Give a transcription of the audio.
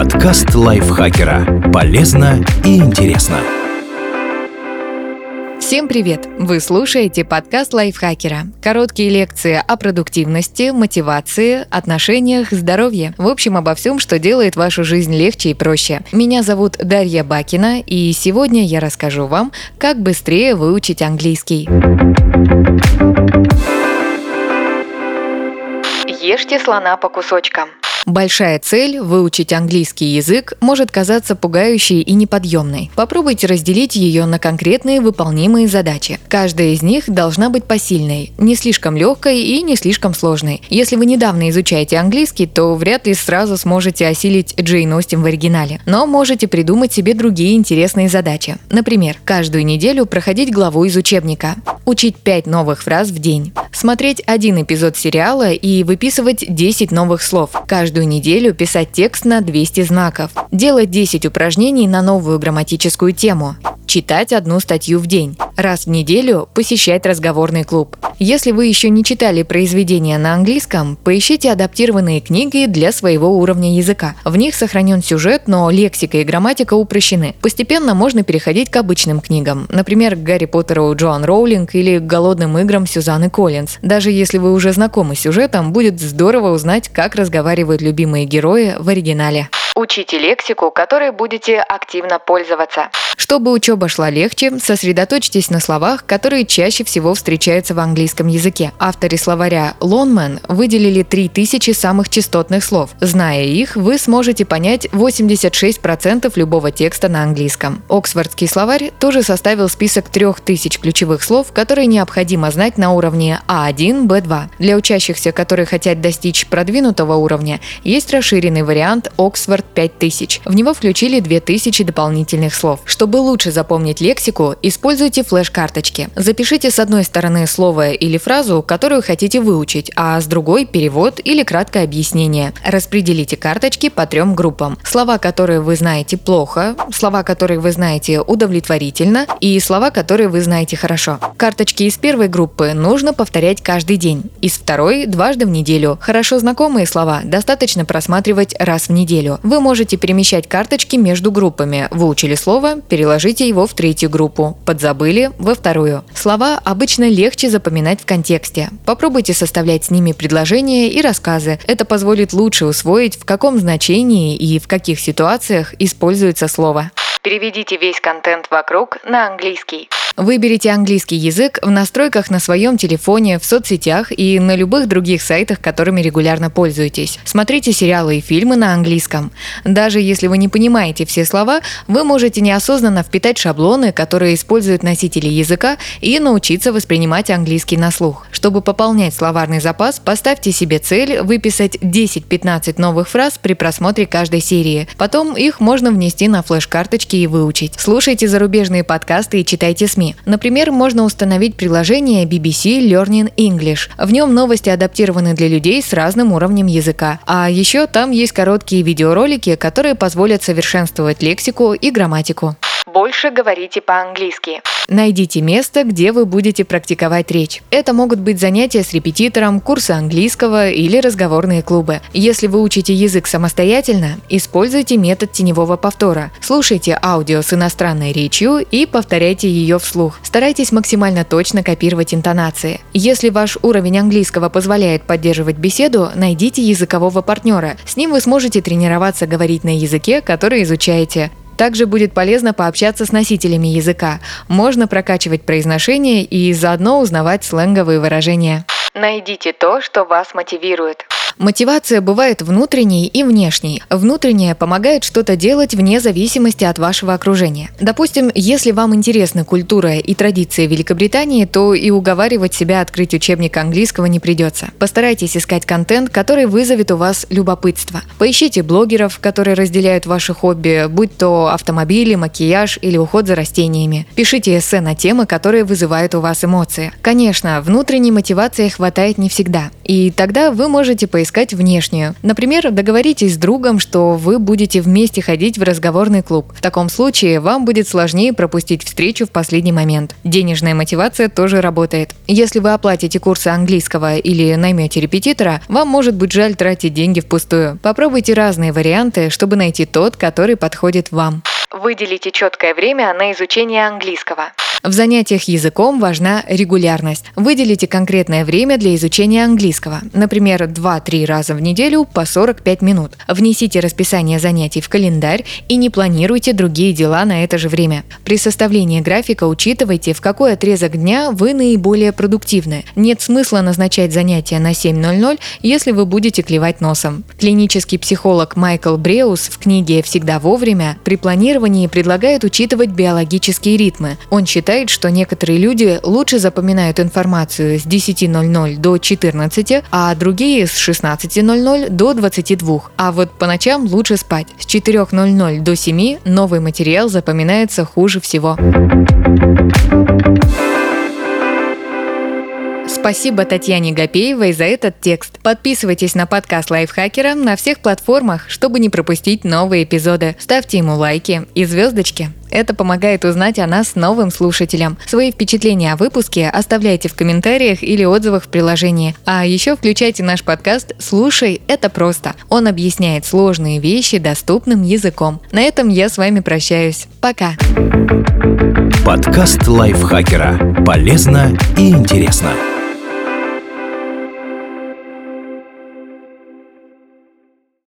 Подкаст лайфхакера. Полезно и интересно. Всем привет! Вы слушаете подкаст лайфхакера. Короткие лекции о продуктивности, мотивации, отношениях, здоровье. В общем, обо всем, что делает вашу жизнь легче и проще. Меня зовут Дарья Бакина, и сегодня я расскажу вам, как быстрее выучить английский. Ешьте слона по кусочкам. Большая цель – выучить английский язык – может казаться пугающей и неподъемной. Попробуйте разделить ее на конкретные выполнимые задачи. Каждая из них должна быть посильной, не слишком легкой и не слишком сложной. Если вы недавно изучаете английский, то вряд ли сразу сможете осилить Джейн Остин в оригинале. Но можете придумать себе другие интересные задачи. Например, каждую неделю проходить главу из учебника, учить 5 новых фраз в день, смотреть один эпизод сериала и выписывать 10 новых слов. Каждую каждую неделю писать текст на 200 знаков, делать 10 упражнений на новую грамматическую тему, читать одну статью в день, раз в неделю посещать разговорный клуб. Если вы еще не читали произведения на английском, поищите адаптированные книги для своего уровня языка. В них сохранен сюжет, но лексика и грамматика упрощены. Постепенно можно переходить к обычным книгам, например, к Гарри Поттеру Джоан Роулинг или к голодным играм Сюзанны Коллинз. Даже если вы уже знакомы с сюжетом, будет здорово узнать, как разговаривают любимые герои в оригинале. Учите лексику, которой будете активно пользоваться. Чтобы учеба шла легче, сосредоточьтесь на словах, которые чаще всего встречаются в английском языке. Авторы словаря Longman выделили 3000 самых частотных слов. Зная их, вы сможете понять 86% любого текста на английском. Оксфордский словарь тоже составил список 3000 ключевых слов, которые необходимо знать на уровне А1, Б2. Для учащихся, которые хотят достичь продвинутого уровня, есть расширенный вариант Oxford 5000. В него включили 2000 дополнительных слов. Чтобы лучше запомнить лексику, используйте флеш-карточки. Запишите с одной стороны слово или фразу, которую хотите выучить, а с другой – перевод или краткое объяснение. Распределите карточки по трем группам. Слова, которые вы знаете плохо, слова, которые вы знаете удовлетворительно и слова, которые вы знаете хорошо. Карточки из первой группы нужно повторять каждый день, из второй – дважды в неделю. Хорошо знакомые слова достаточно просматривать раз в неделю. Вы можете перемещать карточки между группами. Выучили слово, переложите его в третью группу. Подзабыли – во вторую. Слова обычно легче запоминать в контексте. Попробуйте составлять с ними предложения и рассказы. Это позволит лучше усвоить, в каком значении и в каких ситуациях используется слово. Переведите весь контент вокруг на английский. Выберите английский язык в настройках на своем телефоне, в соцсетях и на любых других сайтах, которыми регулярно пользуетесь. Смотрите сериалы и фильмы на английском. Даже если вы не понимаете все слова, вы можете неосознанно впитать шаблоны, которые используют носители языка, и научиться воспринимать английский на слух. Чтобы пополнять словарный запас, поставьте себе цель выписать 10-15 новых фраз при просмотре каждой серии. Потом их можно внести на флеш-карточки и выучить. Слушайте зарубежные подкасты и читайте СМИ СМИ. Например, можно установить приложение BBC Learning English. В нем новости адаптированы для людей с разным уровнем языка. А еще там есть короткие видеоролики, которые позволят совершенствовать лексику и грамматику. Больше говорите по-английски. Найдите место, где вы будете практиковать речь. Это могут быть занятия с репетитором, курсы английского или разговорные клубы. Если вы учите язык самостоятельно, используйте метод теневого повтора. Слушайте аудио с иностранной речью и повторяйте ее вслух. Старайтесь максимально точно копировать интонации. Если ваш уровень английского позволяет поддерживать беседу, найдите языкового партнера. С ним вы сможете тренироваться говорить на языке, который изучаете. Также будет полезно пообщаться с носителями языка. Можно прокачивать произношение и заодно узнавать сленговые выражения. Найдите то, что вас мотивирует. Мотивация бывает внутренней и внешней. Внутренняя помогает что-то делать вне зависимости от вашего окружения. Допустим, если вам интересна культура и традиции Великобритании, то и уговаривать себя открыть учебник английского не придется. Постарайтесь искать контент, который вызовет у вас любопытство. Поищите блогеров, которые разделяют ваши хобби, будь то автомобили, макияж или уход за растениями. Пишите эссе на темы, которые вызывают у вас эмоции. Конечно, внутренней мотивации хватает не всегда. И тогда вы можете поискать искать внешнюю. Например, договоритесь с другом, что вы будете вместе ходить в разговорный клуб. В таком случае вам будет сложнее пропустить встречу в последний момент. Денежная мотивация тоже работает. Если вы оплатите курсы английского или наймете репетитора, вам может быть жаль тратить деньги впустую. Попробуйте разные варианты, чтобы найти тот, который подходит вам. Выделите четкое время на изучение английского. В занятиях языком важна регулярность. Выделите конкретное время для изучения английского, например, 2-3 раза в неделю по 45 минут. Внесите расписание занятий в календарь и не планируйте другие дела на это же время. При составлении графика учитывайте, в какой отрезок дня вы наиболее продуктивны. Нет смысла назначать занятия на 7.00, если вы будете клевать носом. Клинический психолог Майкл Бреус в книге «Всегда вовремя» при планировании предлагает учитывать биологические ритмы. Он считает, считает, что некоторые люди лучше запоминают информацию с 10.00 до 14, а другие с 16.00 до 22. А вот по ночам лучше спать. С 4.00 до 7 новый материал запоминается хуже всего. Спасибо Татьяне Гапеевой за этот текст. Подписывайтесь на подкаст Лайфхакера на всех платформах, чтобы не пропустить новые эпизоды. Ставьте ему лайки и звездочки. Это помогает узнать о нас новым слушателям. Свои впечатления о выпуске оставляйте в комментариях или отзывах в приложении. А еще включайте наш подкаст «Слушай, это просто». Он объясняет сложные вещи доступным языком. На этом я с вами прощаюсь. Пока. Подкаст лайфхакера. Полезно и интересно.